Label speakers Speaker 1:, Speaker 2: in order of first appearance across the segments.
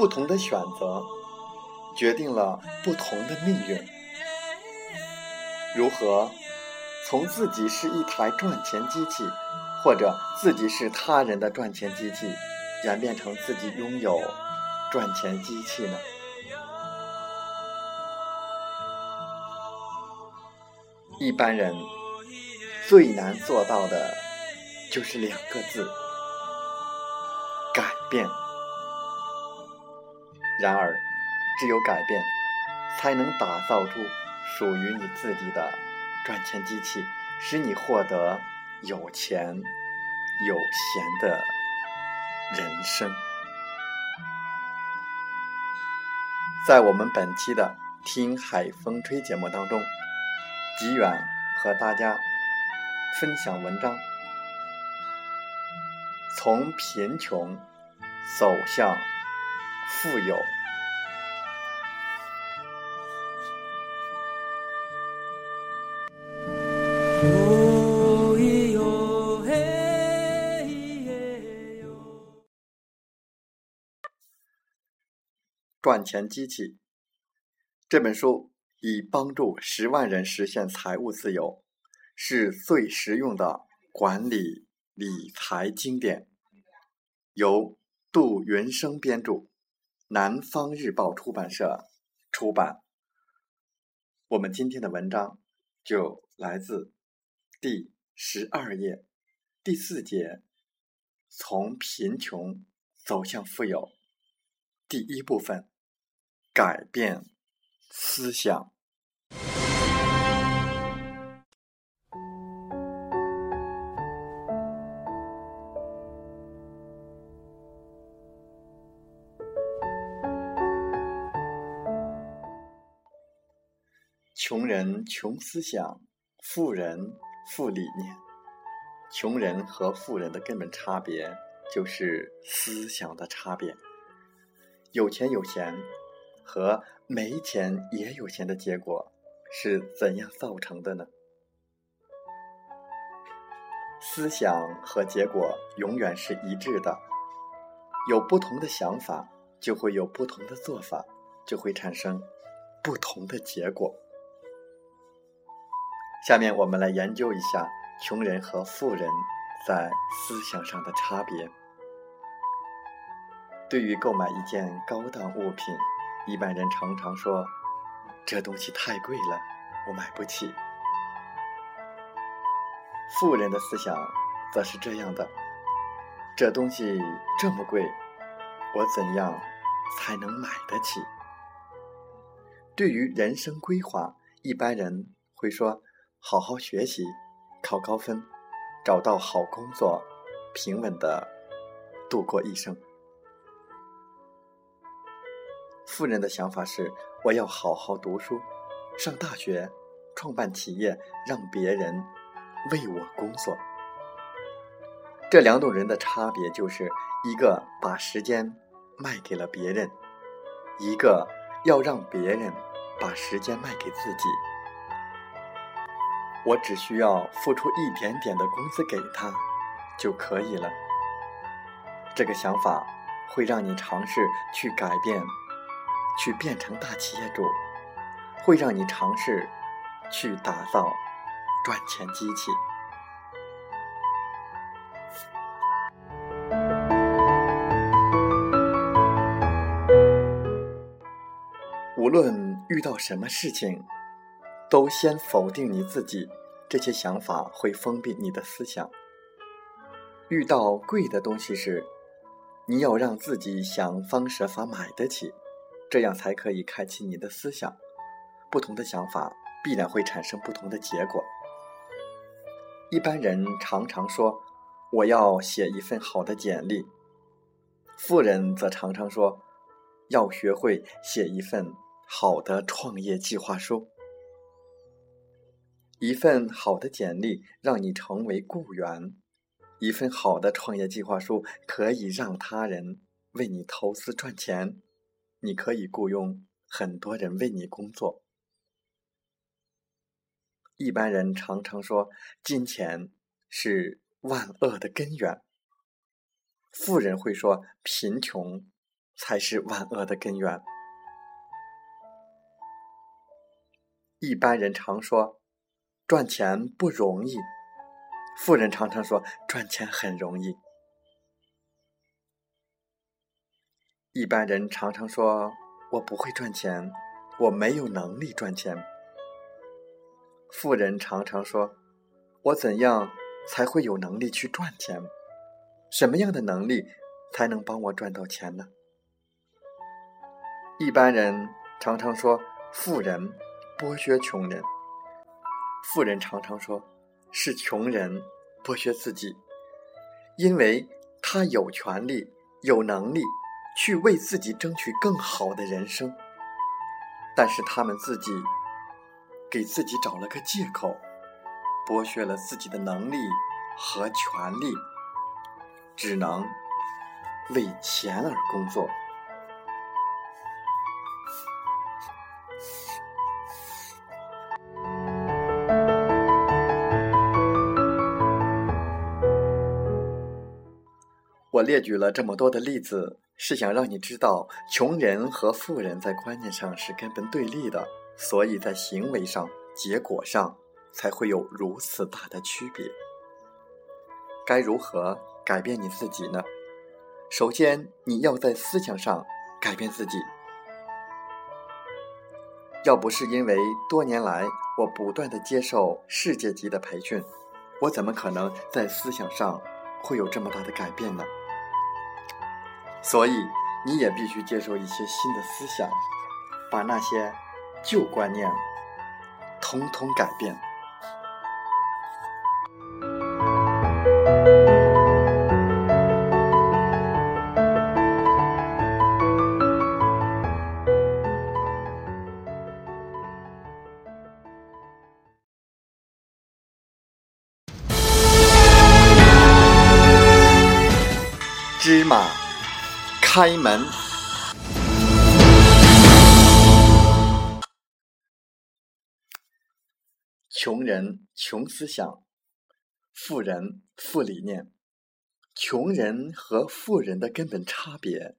Speaker 1: 不同的选择决定了不同的命运。如何从自己是一台赚钱机器，或者自己是他人的赚钱机器，演变成自己拥有赚钱机器呢？一般人最难做到的就是两个字：改变。然而，只有改变，才能打造出属于你自己的赚钱机器，使你获得有钱有闲的人生。在我们本期的《听海风吹》节目当中，吉远和大家分享文章：从贫穷走向。富有。赚钱机器这本书以帮助十万人实现财务自由，是最实用的管理理财经典，由杜云生编著。南方日报出版社出版。我们今天的文章就来自第十二页第四节，从贫穷走向富有，第一部分，改变思想。人穷思想，富人富理念。穷人和富人的根本差别就是思想的差别。有钱有闲和没钱也有钱的结果是怎样造成的呢？思想和结果永远是一致的。有不同的想法，就会有不同的做法，就会产生不同的结果。下面我们来研究一下穷人和富人在思想上的差别。对于购买一件高档物品，一般人常常说：“这东西太贵了，我买不起。”富人的思想则是这样的：“这东西这么贵，我怎样才能买得起？”对于人生规划，一般人会说。好好学习，考高分，找到好工作，平稳的度过一生。富人的想法是：我要好好读书，上大学，创办企业，让别人为我工作。这两种人的差别就是：一个把时间卖给了别人，一个要让别人把时间卖给自己。我只需要付出一点点的工资给他就可以了。这个想法会让你尝试去改变，去变成大企业主，会让你尝试去打造赚钱机器。无论遇到什么事情，都先否定你自己。这些想法会封闭你的思想。遇到贵的东西时，你要让自己想方设法买得起，这样才可以开启你的思想。不同的想法必然会产生不同的结果。一般人常常说：“我要写一份好的简历。”富人则常常说：“要学会写一份好的创业计划书。”一份好的简历让你成为雇员，一份好的创业计划书可以让他人为你投资赚钱，你可以雇佣很多人为你工作。一般人常常说金钱是万恶的根源，富人会说贫穷才是万恶的根源。一般人常说。赚钱不容易，富人常常说赚钱很容易。一般人常常说我不会赚钱，我没有能力赚钱。富人常常说，我怎样才会有能力去赚钱？什么样的能力才能帮我赚到钱呢？一般人常常说，富人剥削穷人。富人常常说，是穷人剥削自己，因为他有权利、有能力去为自己争取更好的人生，但是他们自己给自己找了个借口，剥削了自己的能力和权利，只能为钱而工作。我列举了这么多的例子，是想让你知道，穷人和富人在观念上是根本对立的，所以在行为上、结果上才会有如此大的区别。该如何改变你自己呢？首先，你要在思想上改变自己。要不是因为多年来我不断的接受世界级的培训，我怎么可能在思想上会有这么大的改变呢？所以，你也必须接受一些新的思想，把那些旧观念统统改变。开门。穷人穷思想，富人富理念。穷人和富人的根本差别，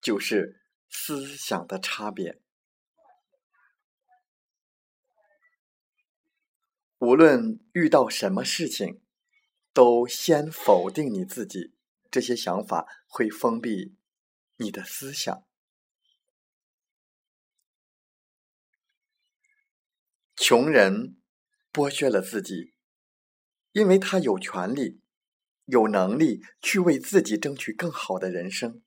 Speaker 1: 就是思想的差别。无论遇到什么事情，都先否定你自己，这些想法会封闭。你的思想，穷人剥削了自己，因为他有权利、有能力去为自己争取更好的人生，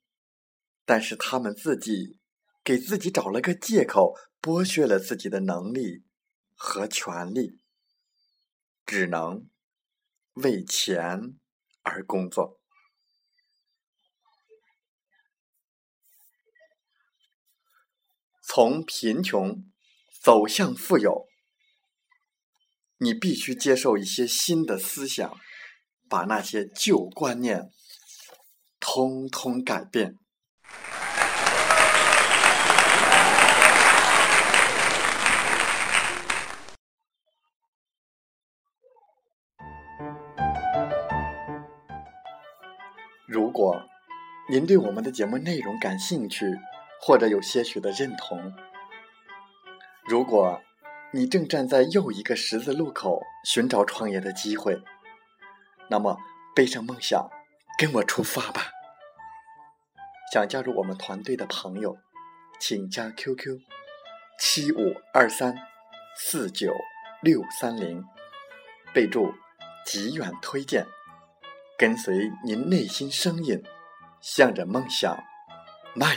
Speaker 1: 但是他们自己给自己找了个借口，剥削了自己的能力和权利，只能为钱而工作。从贫穷走向富有你必须接受一些新的思想把那些旧观念通通改变。如果您对我们的节目内容感兴趣或者有些许的认同，如果你正站在又一个十字路口寻找创业的机会，那么背上梦想，跟我出发吧！想加入我们团队的朋友，请加 QQ：七五二三四九六三零，备注“极远推荐”，跟随您内心声音，向着梦想迈